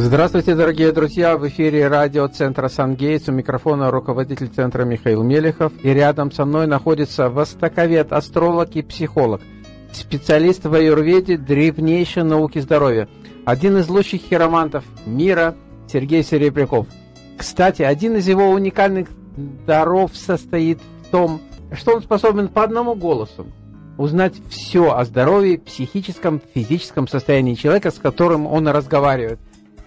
Здравствуйте, дорогие друзья! В эфире радиоцентра «Сангейтс». У микрофона руководитель центра Михаил Мелехов. И рядом со мной находится востоковед, астролог и психолог, специалист в аюрведе древнейшей науки здоровья, один из лучших хиромантов мира Сергей Серебряков. Кстати, один из его уникальных даров состоит в том, что он способен по одному голосу узнать все о здоровье, психическом, физическом состоянии человека, с которым он разговаривает.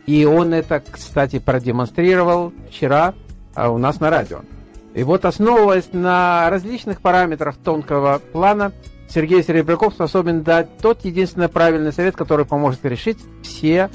И он это, кстати, продемонстрировал вчера а, у нас на радио. И вот основываясь на различных параметрах тонкого плана, Сергей Серебряков способен дать тот единственный правильный совет, который поможет решить все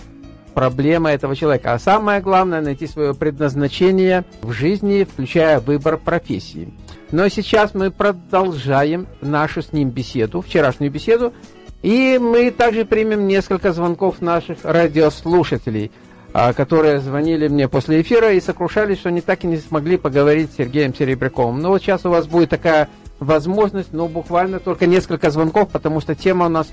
проблемы этого человека. А самое главное, найти свое предназначение в жизни, включая выбор профессии. Но сейчас мы продолжаем нашу с ним беседу, вчерашнюю беседу, и мы также примем несколько звонков наших радиослушателей, а, которые звонили мне после эфира и сокрушались, что они так и не смогли поговорить с Сергеем Серебряковым. Но вот сейчас у вас будет такая возможность, ну, буквально только несколько звонков, потому что тема у нас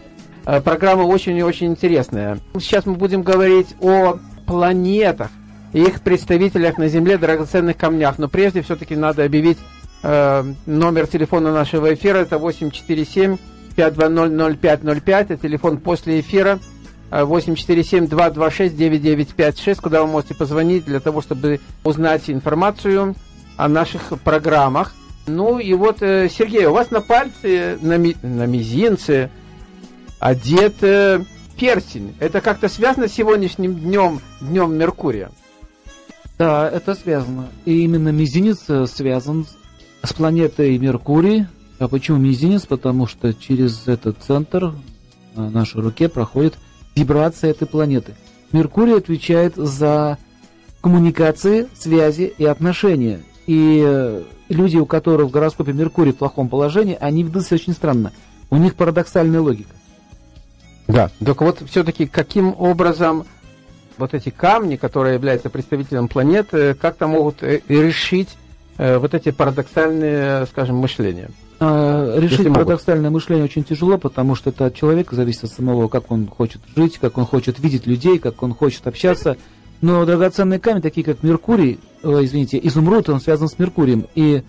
а, программы очень и очень интересная. Сейчас мы будем говорить о планетах и их представителях на Земле, драгоценных камнях. Но прежде все-таки надо объявить э, номер телефона нашего эфира. Это 847 5200505, это телефон после эфира 847-226-9956, э, куда вы можете позвонить для того, чтобы узнать информацию о наших программах. Ну и вот, э, Сергей, у вас на пальце, на, ми, на мизинце одет э, перстень. Это как-то связано с сегодняшним днем, днем Меркурия? Да, это связано. И именно мизинец связан с планетой Меркурий, а почему мизинец? Потому что через этот центр на нашей руке проходит вибрация этой планеты. Меркурий отвечает за коммуникации, связи и отношения. И э, люди, у которых в гороскопе Меркурий в плохом положении, они ведут себя очень странно. У них парадоксальная логика. Да, только вот все-таки каким образом вот эти камни, которые являются представителем планеты, как-то могут э, решить э, вот эти парадоксальные, скажем, мышления? А, решить парадоксальное мышление очень тяжело, потому что это от человека зависит от самого, как он хочет жить, как он хочет видеть людей, как он хочет общаться. Но драгоценные камни, такие как Меркурий, э, извините, изумруд, он связан с Меркурием. И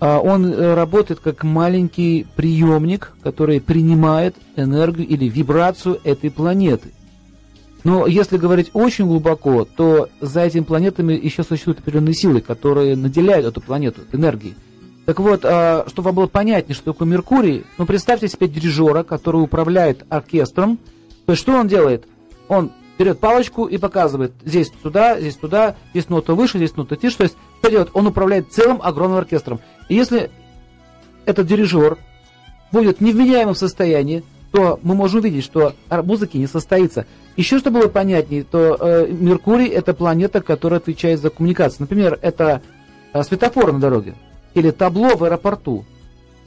а, он э, работает как маленький приемник, который принимает энергию или вибрацию этой планеты. Но если говорить очень глубоко, то за этими планетами еще существуют определенные силы, которые наделяют эту планету энергией. Так вот, а, чтобы вам было понятнее, что такое Меркурий, ну, представьте себе дирижера, который управляет оркестром. То есть, что он делает? Он берет палочку и показывает, здесь туда, здесь туда, здесь нота выше, здесь нота тише. То есть, что делает? Он управляет целым огромным оркестром. И если этот дирижер будет в невменяемом состоянии, то мы можем увидеть, что музыки не состоится. Еще, чтобы было понятнее, то э, Меркурий – это планета, которая отвечает за коммуникацию. Например, это э, светофор на дороге или табло в аэропорту.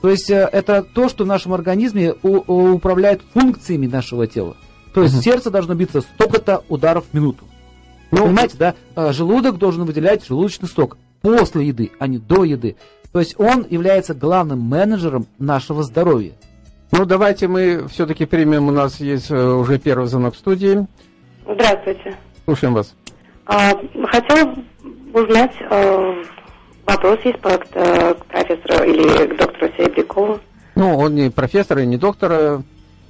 То есть э, это то, что в нашем организме управляет функциями нашего тела. То есть угу. сердце должно биться столько-то ударов в минуту. Ну, Понимаете, да? А желудок должен выделять желудочный сок после еды, а не до еды. То есть он является главным менеджером нашего здоровья. Ну, давайте мы все-таки примем, у нас есть э, уже первый звонок в студии. Здравствуйте. Слушаем вас. А, хотела узнать, э, Вопрос есть по, к, э, к профессору или к доктору Серебрякову. Ну, он не профессор и не доктор, э,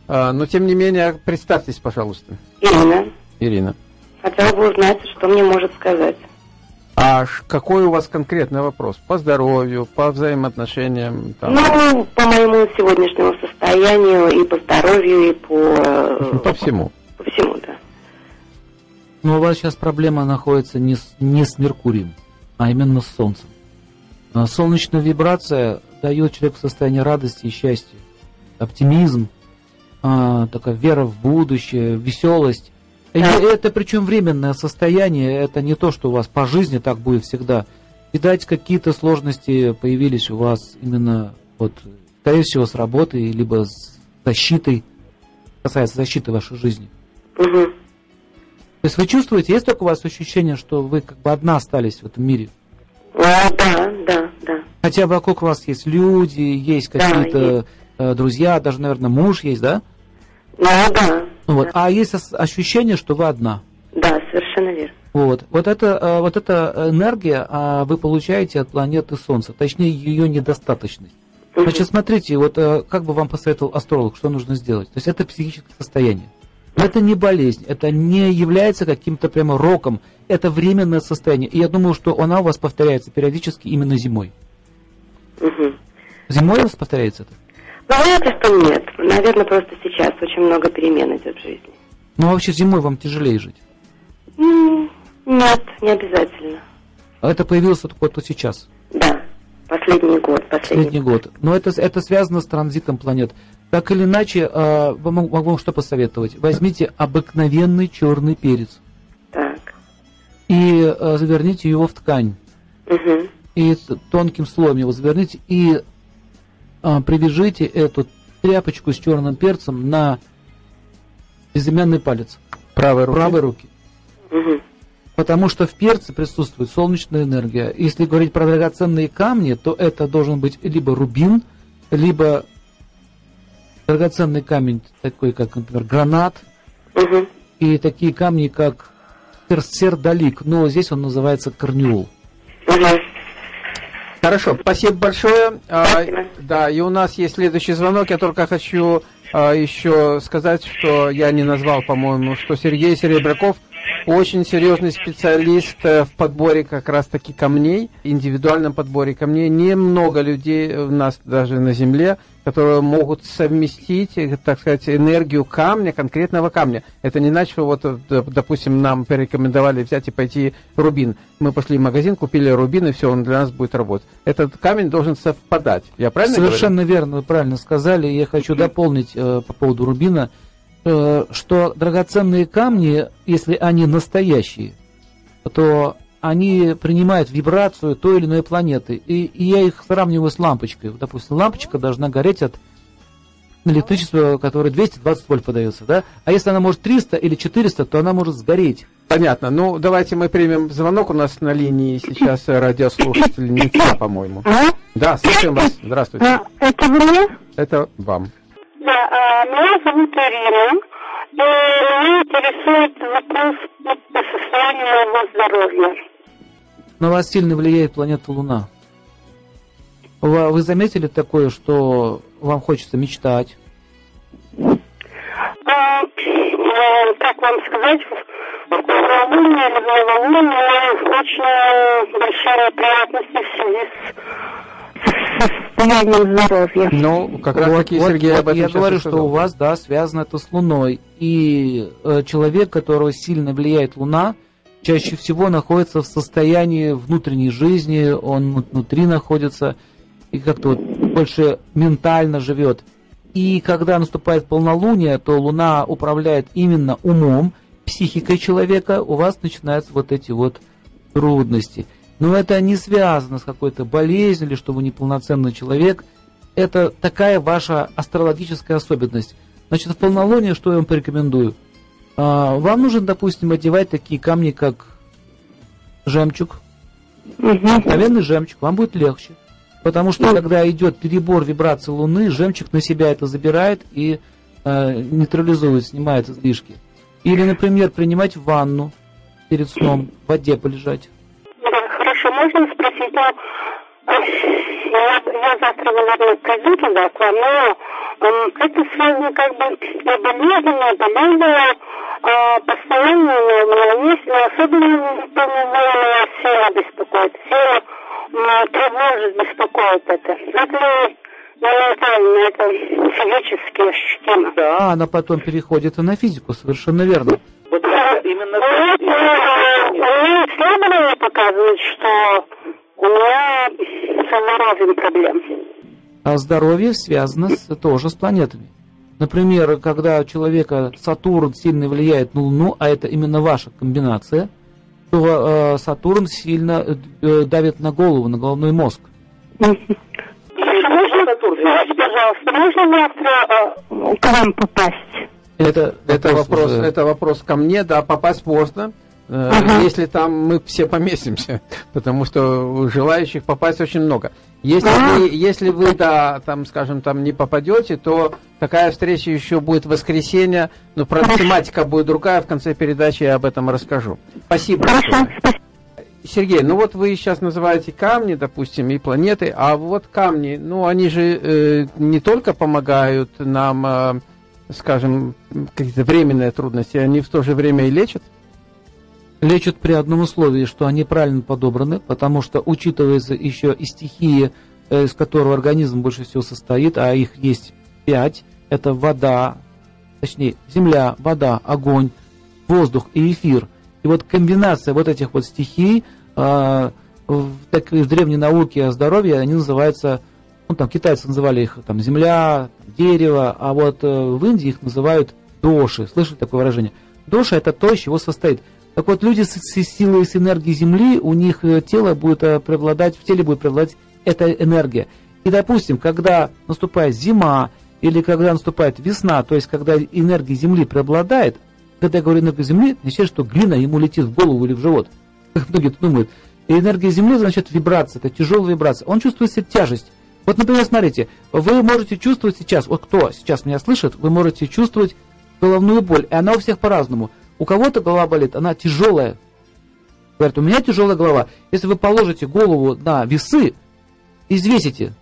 а, но тем не менее, представьтесь, пожалуйста. Ирина. Ирина. Хотела бы узнать, что мне может сказать. А какой у вас конкретный вопрос? По здоровью, по взаимоотношениям? Там? Ну, по моему сегодняшнему состоянию, и по здоровью, и по... Э, по всему. По всему, да. Но у вас сейчас проблема находится не с, не с Меркурием, а именно с Солнцем. Солнечная вибрация дает человеку состояние радости и счастья, оптимизм, а, такая вера в будущее, веселость. И это причем временное состояние, это не то, что у вас по жизни так будет всегда. Видать, какие-то сложности появились у вас именно, вот, скорее всего, с работой, либо с защитой, касается защиты вашей жизни. Угу. То есть вы чувствуете, есть только у вас ощущение, что вы как бы одна остались в этом мире? А, да, да, да. Хотя вокруг вас есть люди, есть какие-то да, э, друзья, даже, наверное, муж есть, да? Ну, да. Вот. Да. А есть ощущение, что вы одна? Да, совершенно верно. Вот, вот, это, э, вот эта энергия а, вы получаете от планеты Солнца, точнее ее недостаточность. Значит, смотрите, вот э, как бы вам посоветовал астролог, что нужно сделать? То есть это психическое состояние. Это не болезнь, это не является каким-то прямо роком, это временное состояние. И я думаю, что она у вас повторяется периодически именно зимой. Угу. Зимой у вас повторяется это? Ну, вряд ли, что нет. Наверное, просто сейчас очень много перемен идет в жизни. Ну, а вообще зимой вам тяжелее жить? Нет, не обязательно. А это появилось только вот сейчас? Да, последний год. Последний, последний год. Но это, это связано с транзитом планет. Так или иначе, э, могу вам что посоветовать? Возьмите обыкновенный черный перец. Так. И э, заверните его в ткань. Угу. И тонким слоем его заверните. И э, привяжите эту тряпочку с черным перцем на безымянный палец. Правой руки. Правой руки. Угу. Потому что в перце присутствует солнечная энергия. Если говорить про драгоценные камни, то это должен быть либо рубин, либо драгоценный камень, такой как, например, гранат, угу. и такие камни, как сердолик, но здесь он называется корнеул. Угу. Хорошо, спасибо большое. А, спасибо. А, да, и у нас есть следующий звонок. Я только хочу а, еще сказать, что я не назвал, по-моему, что Сергей Серебряков – очень серьезный специалист э, в подборе как раз-таки камней, индивидуальном подборе камней. Немного людей у нас даже на Земле, которые могут совместить, э, так сказать, энергию камня, конкретного камня. Это не значит, что вот, э, допустим, нам порекомендовали взять и пойти рубин. Мы пошли в магазин, купили рубин, и все, он для нас будет работать. Этот камень должен совпадать. Я правильно Совершенно говорю? верно, правильно сказали. Я хочу дополнить э, по поводу рубина. Э, что драгоценные камни, если они настоящие, то они принимают вибрацию той или иной планеты. И, и я их сравниваю с лампочкой. Допустим, лампочка должна гореть от электричества, которое 220 вольт подается, да? А если она может 300 или 400, то она может сгореть. Понятно. Ну, давайте мы примем звонок. У нас на линии сейчас радиослушательница, по-моему. А? Да, слушаем вас. Здравствуйте. А, это мне? Это вам. Да, а, меня зовут Ирина, и меня интересует вопрос по состоянию моего здоровья. На вас сильно влияет планета Луна. Вы заметили такое, что вам хочется мечтать? А, э, как вам сказать, в новолуние или в новолуние очень большие неприятности в связи с состоянием здоровья. Ну, как раз вот, таки, вот, Сергей, вот об этом Я говорю, что у вас, да, связано это с Луной. И э, человек, которого сильно влияет Луна, чаще всего находится в состоянии внутренней жизни, он внутри находится и как-то вот больше ментально живет. И когда наступает полнолуние, то Луна управляет именно умом, психикой человека, у вас начинаются вот эти вот трудности. Но это не связано с какой-то болезнью или что вы неполноценный человек. Это такая ваша астрологическая особенность. Значит, в полнолуние что я вам порекомендую? А, вам нужно, допустим, одевать такие камни, как жемчуг. Угу. жемчуг. Вам будет легче. Потому что, ну. когда идет перебор вибрации Луны, жемчуг на себя это забирает и э, нейтрализует, снимает излишки. Или, например, принимать ванну перед сном, в воде полежать можно спросить, ну, я, я завтра, наверное, пойду туда, к вам, но э, это связано как бы болезненно, болезненно, э, постоянно у меня есть, но особенно меня сила беспокоит, сила э, тревожит, беспокоит это. Это не ментально, это физически ощутимо. Да, она потом переходит и на физику, совершенно верно. Вот именно... Показывают, что у меня со здоровьем проблем. А здоровье связано с, тоже с планетами. Например, когда у человека Сатурн сильно влияет на Луну, а это именно ваша комбинация, то э, Сатурн сильно э, давит на голову, на головной мозг. Можно, пожалуйста, можно завтра э, к вам попасть? Это, это, вопрос, это вопрос ко мне, да, попасть можно. Uh-huh. Если там мы все поместимся, потому что желающих попасть очень много. Если uh-huh. вы, если вы, да, там, скажем, там не попадете, то такая встреча еще будет в воскресенье, но правда тематика будет другая, в конце передачи я об этом расскажу. Спасибо. Хорошо. Сергей, ну вот вы сейчас называете камни, допустим, и планеты, а вот камни, ну они же э, не только помогают нам, э, скажем, какие-то временные трудности, они в то же время и лечат? Лечат при одном условии, что они правильно подобраны, потому что учитывается еще и стихии, э, из которого организм больше всего состоит, а их есть пять. Это вода, точнее, земля, вода, огонь, воздух и эфир. И вот комбинация вот этих вот стихий э, в, так, в древней науке о здоровье, они называются, ну там китайцы называли их там земля, дерево, а вот э, в Индии их называют доши. Слышали такое выражение? Доша это то, из чего состоит. Так вот, люди с, силой, с энергией Земли, у них э, тело будет э, преобладать, в теле будет преобладать эта энергия. И, допустим, когда наступает зима или когда наступает весна, то есть когда энергия Земли преобладает, когда я говорю энергия Земли, означает, что глина ему летит в голову или в живот. Как многие думают. И энергия Земли значит вибрация, это тяжелая вибрация. Он чувствует себе тяжесть. Вот, например, смотрите, вы можете чувствовать сейчас, вот кто сейчас меня слышит, вы можете чувствовать головную боль, и она у всех по-разному. У кого-то голова болит, она тяжелая. Говорят, у меня тяжелая голова. Если вы положите голову на весы, извесите,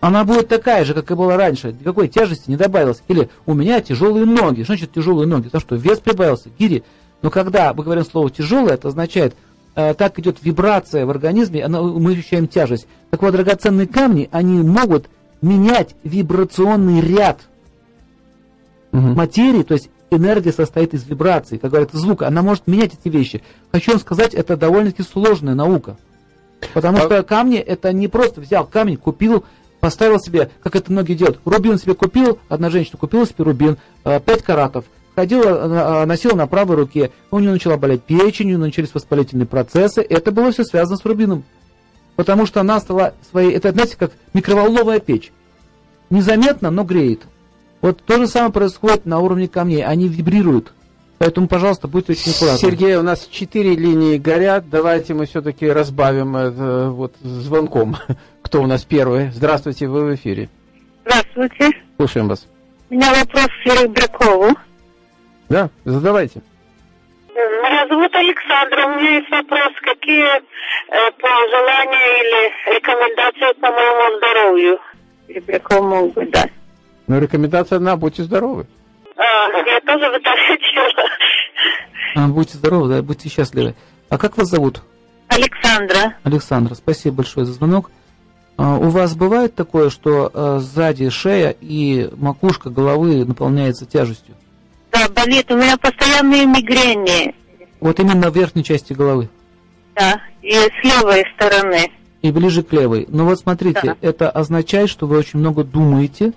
она будет такая же, как и была раньше. Никакой тяжести не добавилось. Или у меня тяжелые ноги. Что значит тяжелые ноги? Потому что вес прибавился, гири. Но когда мы говорим слово тяжелое, это означает, э, так идет вибрация в организме, она, мы ощущаем тяжесть. Так вот, драгоценные камни, они могут менять вибрационный ряд угу. материи, то есть энергия состоит из вибраций, как говорят, звука. Она может менять эти вещи. Хочу вам сказать, это довольно-таки сложная наука. Потому а... что камни, это не просто взял камень, купил, поставил себе, как это многие делают. Рубин себе купил, одна женщина купила себе рубин, 5 э, каратов, ходила, э, носила на правой руке, у нее начала болеть печень, у нее начались воспалительные процессы. Это было все связано с рубином. Потому что она стала своей, это, знаете, как микроволновая печь. Незаметно, но греет. Вот то же самое происходит на уровне камней. Они вибрируют. Поэтому, пожалуйста, будьте очень аккуратны. Сергей, у нас четыре линии горят. Давайте мы все-таки разбавим это вот звонком. Кто у нас первый? Здравствуйте, вы в эфире. Здравствуйте. Слушаем вас. У меня вопрос к Серебрякову. Да, задавайте. Меня зовут Александра. У меня есть вопрос. Какие э, пожелания или рекомендации по моему здоровью Серебрякову могут быть дать? Ну, рекомендация одна, будьте здоровы. А, я тоже бы так хотела. А, будьте здоровы, да, будьте счастливы. А как вас зовут? Александра. Александра, спасибо большое за звонок. А, у вас бывает такое, что а, сзади шея и макушка головы наполняется тяжестью? Да, болит. У меня постоянные мигрени. Вот именно в верхней части головы? Да, и с левой стороны. И ближе к левой. Но вот смотрите, да. это означает, что вы очень много думаете,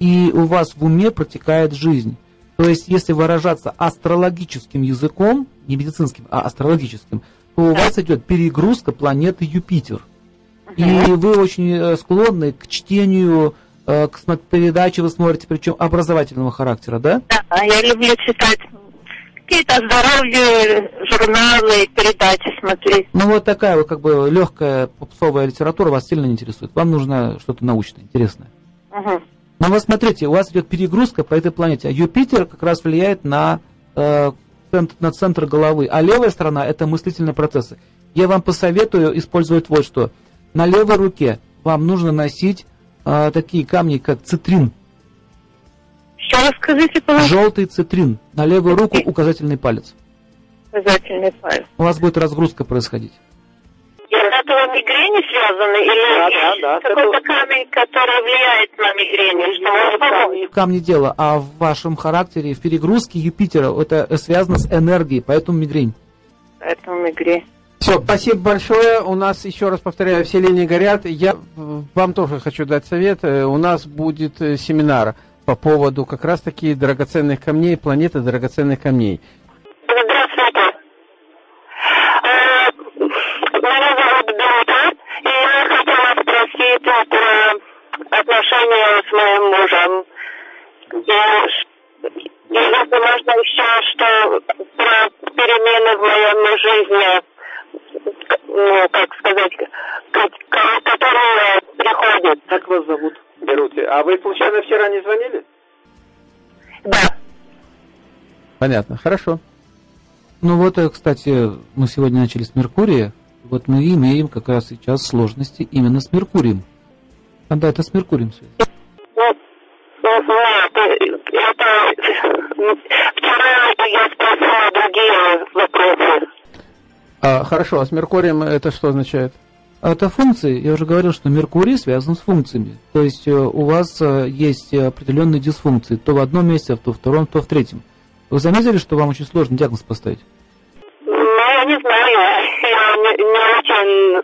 и у вас в уме протекает жизнь. То есть, если выражаться астрологическим языком, не медицинским, а астрологическим, то у вас идет перегрузка планеты Юпитер. И вы очень э, склонны к чтению, э, к передаче вы смотрите, причем образовательного характера, да? Да, я люблю читать какие-то здоровье, журналы, передачи смотреть. Ну вот такая вот как бы легкая попсовая литература вас сильно не интересует. Вам нужно что-то научное, интересное. Угу. Но вот смотрите, у вас идет перегрузка по этой планете, а Юпитер как раз влияет на, э, на центр головы, а левая сторона это мыслительные процессы. Я вам посоветую использовать вот что. На левой руке вам нужно носить э, такие камни, как цитрин. Еще раз скажите, пожалуйста. Желтый цитрин. На левую руку указательный палец. Указательный палец. У вас будет разгрузка происходить мигрени связаны или да, да, да, какой-то это... камень, который влияет на мигрень? Что может помочь? Камни дело, а в вашем характере, в перегрузке Юпитера это связано с энергией, поэтому мигрень. Поэтому мигрень. Все, спасибо большое. У нас, еще раз повторяю, все линии горят. Я вам тоже хочу дать совет. Э, у нас будет э, семинар по поводу как раз-таки драгоценных камней, планеты драгоценных камней. моим мужем. И, возможно, еще что про перемены в моей жизни, ну, как сказать, которые приходят. Как вас зовут? Беруте. А вы, случайно, вчера не звонили? Да. Понятно, хорошо. Ну вот, э, кстати, мы сегодня начали с Меркурия. Вот мы имеем как раз сейчас сложности именно с Меркурием. Когда это с Меркурием связано? А, хорошо, а с Меркурием это что означает? Это функции. Я уже говорил, что Меркурий связан с функциями. То есть э, у вас э, есть определенные дисфункции. То в одном месте, то в втором, то в третьем. Вы заметили, что вам очень сложно диагноз поставить? Ну, я не знаю. Я не, не очень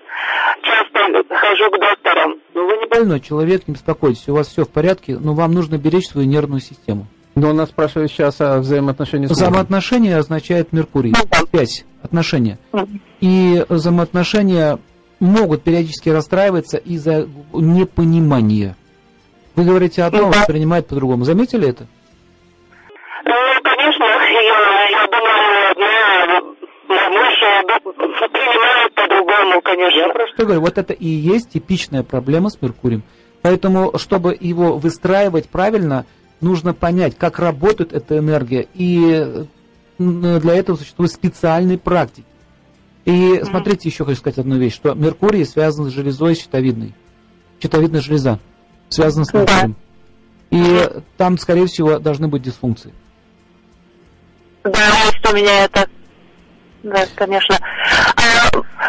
часто хожу к докторам. Ну, вы не больной человек, не беспокойтесь. У вас все в порядке, но вам нужно беречь свою нервную систему. Но нас спрашивают сейчас о взаимоотношениях с Взаимоотношения означает Меркурий. Связь, отношения. И взаимоотношения могут периодически расстраиваться из-за непонимания. Вы говорите одно, воспринимает по-другому. Заметили это? Ну, конечно, я, я думаю, муж принимает по-другому, конечно. Я просто говорю, вот это и есть типичная проблема с Меркурием. Поэтому, чтобы его выстраивать правильно, нужно понять, как работает эта энергия. И для этого существуют специальные практики. И смотрите, еще хочу сказать одну вещь, что Меркурий связан с железой щитовидной. Щитовидная железа связана с Меркурием. И там, скорее всего, должны быть дисфункции. Да, у меня это да, конечно. А,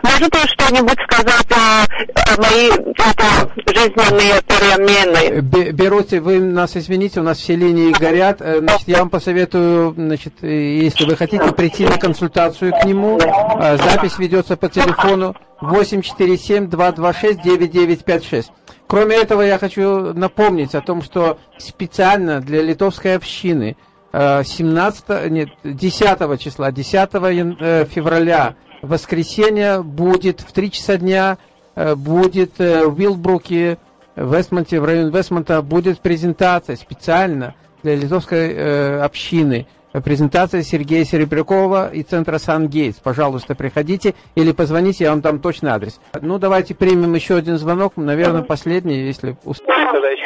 можете что-нибудь сказать о, о моей это, жизненные перемены? Берете, вы нас извините, у нас все линии горят. Э, значит, я вам посоветую, значит, если вы хотите прийти на консультацию к нему, э, запись ведется по телефону 847-226-9956. Кроме этого, я хочу напомнить о том, что специально для литовской общины – 17, нет, 10 числа, 10 э, февраля, воскресенье, будет в 3 часа дня, э, будет э, в Вилбруке, в Вестмонте, в районе Вестмонта, будет презентация специально для литовской общины. Презентация Сергея Серебрякова и центра Сан-Гейтс. Пожалуйста, приходите или позвоните, я вам дам точный адрес. Ну, давайте примем еще один звонок, наверное, последний, если успеем. Добрый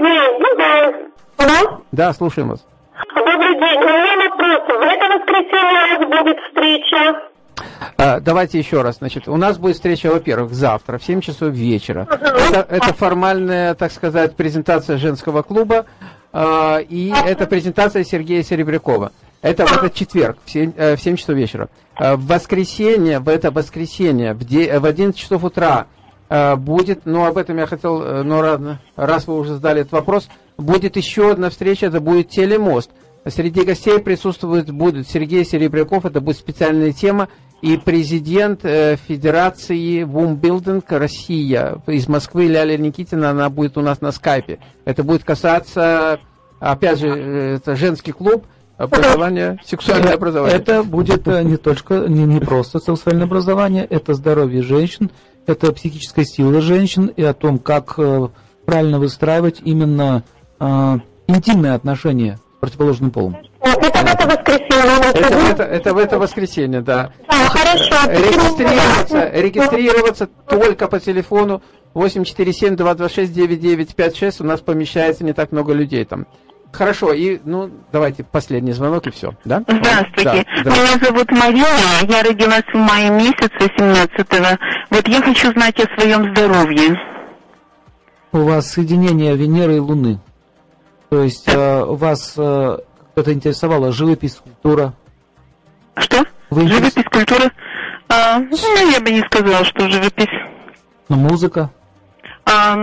день. Да, да слушаем вас. Добрый день. У меня вопрос. В это воскресенье у нас будет встреча. А, давайте еще раз. Значит, у нас будет встреча, во-первых, завтра в 7 часов вечера. Это, это формальная, так сказать, презентация женского клуба. А, и это презентация Сергея Серебрякова. Это в этот четверг в 7, э, в 7 часов вечера. А, в воскресенье, в это воскресенье, в, де, в 11 часов утра будет, ну об этом я хотел, э, но раз вы уже задали этот вопрос, будет еще одна встреча, это будет телемост. Среди гостей присутствует будет Сергей Серебряков, это будет специальная тема, и президент э, Федерации Вумбилдинг Россия из Москвы Ляля Никитина, она будет у нас на скайпе. Это будет касаться, опять же, э, это женский клуб, образование, сексуальное образование. Это будет э, не только, не, не просто сексуальное образование, это здоровье женщин, это психическая сила женщин и о том, как правильно выстраивать именно э, интимные отношения противоположным полом. Это в это воскресенье. Это, это, это в это воскресенье, да. А, хорошо. Регистрироваться, регистрироваться только по телефону 847-226-9956. У нас помещается не так много людей там. Хорошо, и, ну, давайте последний звонок и все, да? Здравствуйте. Да, Меня зовут Мария, я родилась в мае месяце 17-го. Вот я хочу знать о своем здоровье у вас соединение Венеры и Луны. То есть э, вас э, это интересовало живопись, культура? Что? Вы живопись, культура? А, ну, я бы не сказала, что живопись. Ну, музыка? А,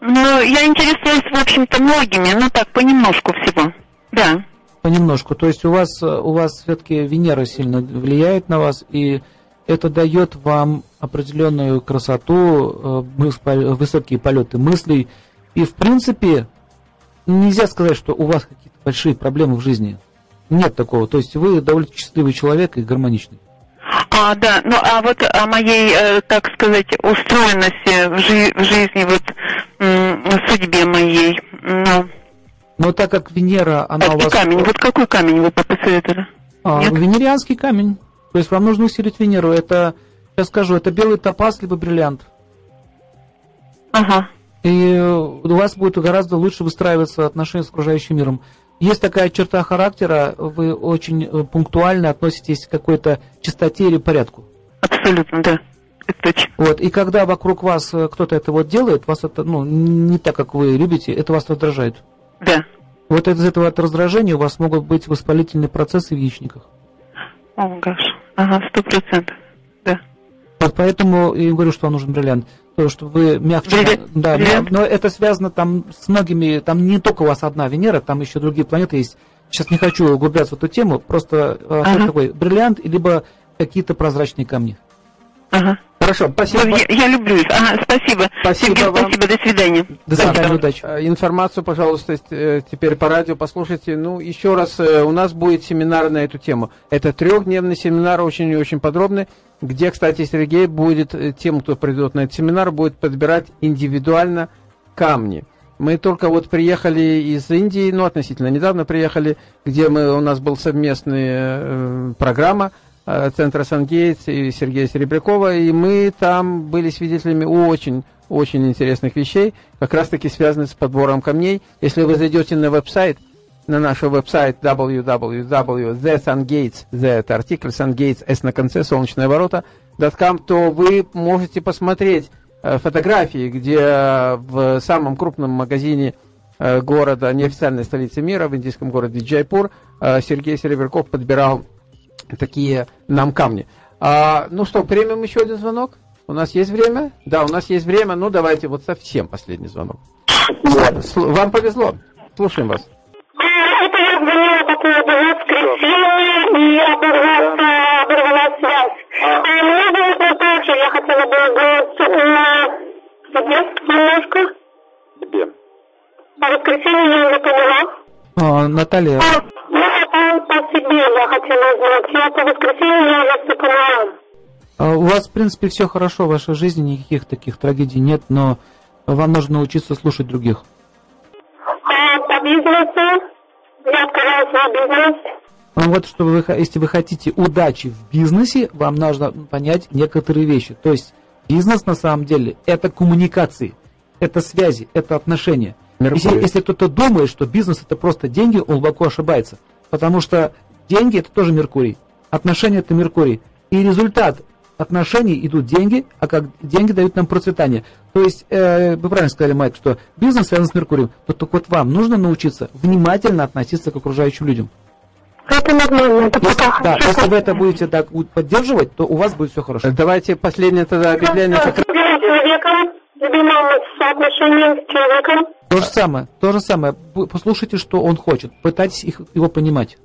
ну, я интересуюсь, в общем-то, многими, но так, понемножку всего. Да. Понемножку. То есть у вас, у вас все-таки Венера сильно влияет на вас, и это дает вам определенную красоту, э, высокие полеты мыслей. И, в принципе, нельзя сказать, что у вас какие-то большие проблемы в жизни. Нет такого. То есть вы довольно счастливый человек и гармоничный. А, да, ну а вот о моей, э, так сказать, устроенности в, жи- в жизни, вот в судьбе моей, ну... Но так как Венера, она а у вас... камень, вот какой камень вы посоветовали? А, венерианский камень. То есть вам нужно усилить Венеру. Это, я скажу, это белый топаз либо бриллиант. Ага. И у вас будет гораздо лучше выстраиваться отношения с окружающим миром. Есть такая черта характера, вы очень э, пунктуально относитесь к какой-то чистоте или порядку. Абсолютно, да. Это точно. Вот, и когда вокруг вас э, кто-то это вот делает, вас это, ну, не так, как вы любите, это вас раздражает. Да. Вот из этого от раздражения у вас могут быть воспалительные процессы в яичниках. О, гаш. Ага, сто процентов. Да. Вот поэтому я говорю, что вам нужен бриллиант. То, что вы мягче... Да, Бриллиант. но это связано там с многими... Там не только у вас одна Венера, там еще другие планеты есть. Сейчас не хочу углубляться в эту тему, просто э, Ага. такой. Бриллиант, либо какие-то прозрачные камни. Ага. Хорошо, спасибо. Ну, я, я люблю их. Ага, спасибо. Спасибо Сергей, вам. спасибо, до свидания. До Да. свидания, удачи. Э, Информацию, пожалуйста, э, теперь по радио послушайте. Ну, еще раз, у нас будет семинар на эту тему. Это трехдневный семинар, очень и очень подробный, где, кстати, Сергей будет э, тем, кто придет на этот семинар, будет подбирать индивидуально камни. Мы только вот приехали из Индии, ну, относительно недавно приехали, где мы, у нас была совместная э, программа э, Центра Сангейтс и Сергея Серебрякова, и мы там были свидетелями очень очень интересных вещей, как раз таки связанных с подбором камней. Если вы зайдете на веб-сайт, на наш веб-сайт www.thesunggates, the Sungates, S на конце, солнечные ворота, .com, то вы можете посмотреть э, фотографии, где э, в самом крупном магазине э, города, неофициальной столицы мира, в индийском городе Джайпур, Сергей Серебряков подбирал такие нам камни. А, ну что, примем еще один звонок? У нас есть время? Да, у нас есть время. Ну, давайте вот совсем последний звонок. Вам повезло. Слушаем вас. Я по поводу воскресенья и оборвала, оборвала связь. А у меня было тоже, я хотела бы говорить о немножко. Где? По воскресенью я уже поняла. А, Наталья, Ну, это по себе я хотела узнать. Я по воскресенью я уже все поняла. а у вас, в принципе, все хорошо в вашей жизни, никаких таких трагедий нет, но вам нужно научиться слушать других. А по бизнесу я отказалась на бизнес. Ну, Вот что вы, если вы хотите удачи в бизнесе, вам нужно понять некоторые вещи. То есть бизнес на самом деле это коммуникации, это связи, это отношения. Если, если кто-то думает, что бизнес это просто деньги, он глубоко ошибается. Потому что деньги это тоже Меркурий, отношения это Меркурий. И результат отношений идут деньги, а как деньги дают нам процветание. То есть, э, вы правильно сказали, Майк, что бизнес связан с Меркурием. Но только вот вам нужно научиться внимательно относиться к окружающим людям. Это нормально, это Если, пока да, хочу. если вы это будете так поддерживать, то у вас будет все хорошо. Давайте последнее тогда объявление. как. То же самое, то же самое. Послушайте, что он хочет, пытайтесь их, его понимать.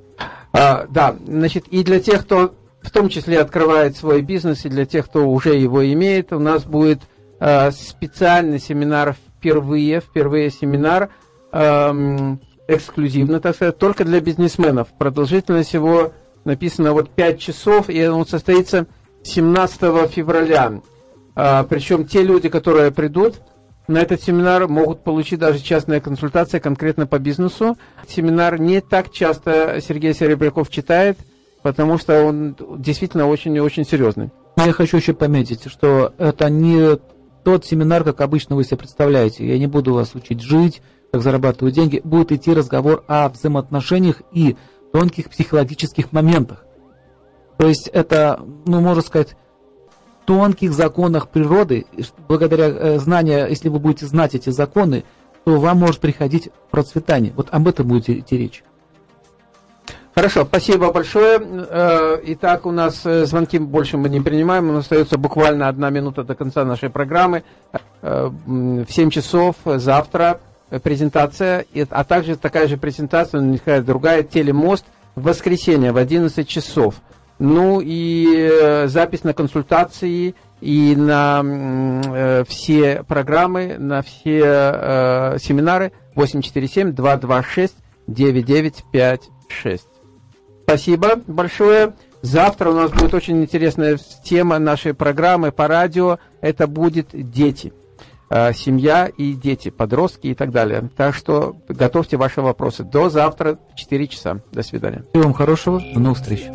А, да, значит, и для тех, кто в том числе открывает свой бизнес, и для тех, кто уже его имеет, у нас будет а, специальный семинар впервые, впервые семинар, эм, эксклюзивно, так сказать, только для бизнесменов. Продолжительность его написано вот 5 часов, и он состоится 17 февраля. А, причем те люди, которые придут на этот семинар, могут получить даже частные консультации конкретно по бизнесу. Семинар не так часто Сергей Серебряков читает, потому что он действительно очень и очень серьезный. Я хочу еще пометить, что это не тот семинар, как обычно вы себе представляете. Я не буду вас учить жить, как зарабатывать деньги. Будет идти разговор о взаимоотношениях и тонких психологических моментах. То есть это, ну, можно сказать, тонких законах природы. Благодаря э, знанию, если вы будете знать эти законы, то вам может приходить процветание. Вот об этом будет идти речь. Хорошо, спасибо большое. Э, Итак, у нас э, звонки больше мы не принимаем. У нас остается буквально одна минута до конца нашей программы. Э, В 7 часов завтра презентация, а также такая же презентация, но никакая другая, телемост в воскресенье в 11 часов. Ну и запись на консультации и на все программы, на все семинары 847-226-9956. Спасибо большое. Завтра у нас будет очень интересная тема нашей программы по радио. Это будет дети. Э, Семья и дети, подростки и так далее. Так что готовьте ваши вопросы. До завтра в 4 часа. До свидания. Всего вам хорошего, до новых встреч.